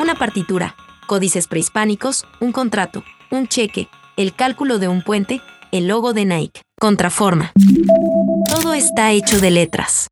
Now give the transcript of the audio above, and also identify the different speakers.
Speaker 1: una partitura, códices prehispánicos, un contrato, un cheque, el cálculo de un puente, el logo de Nike, contraforma. Todo está hecho de letras.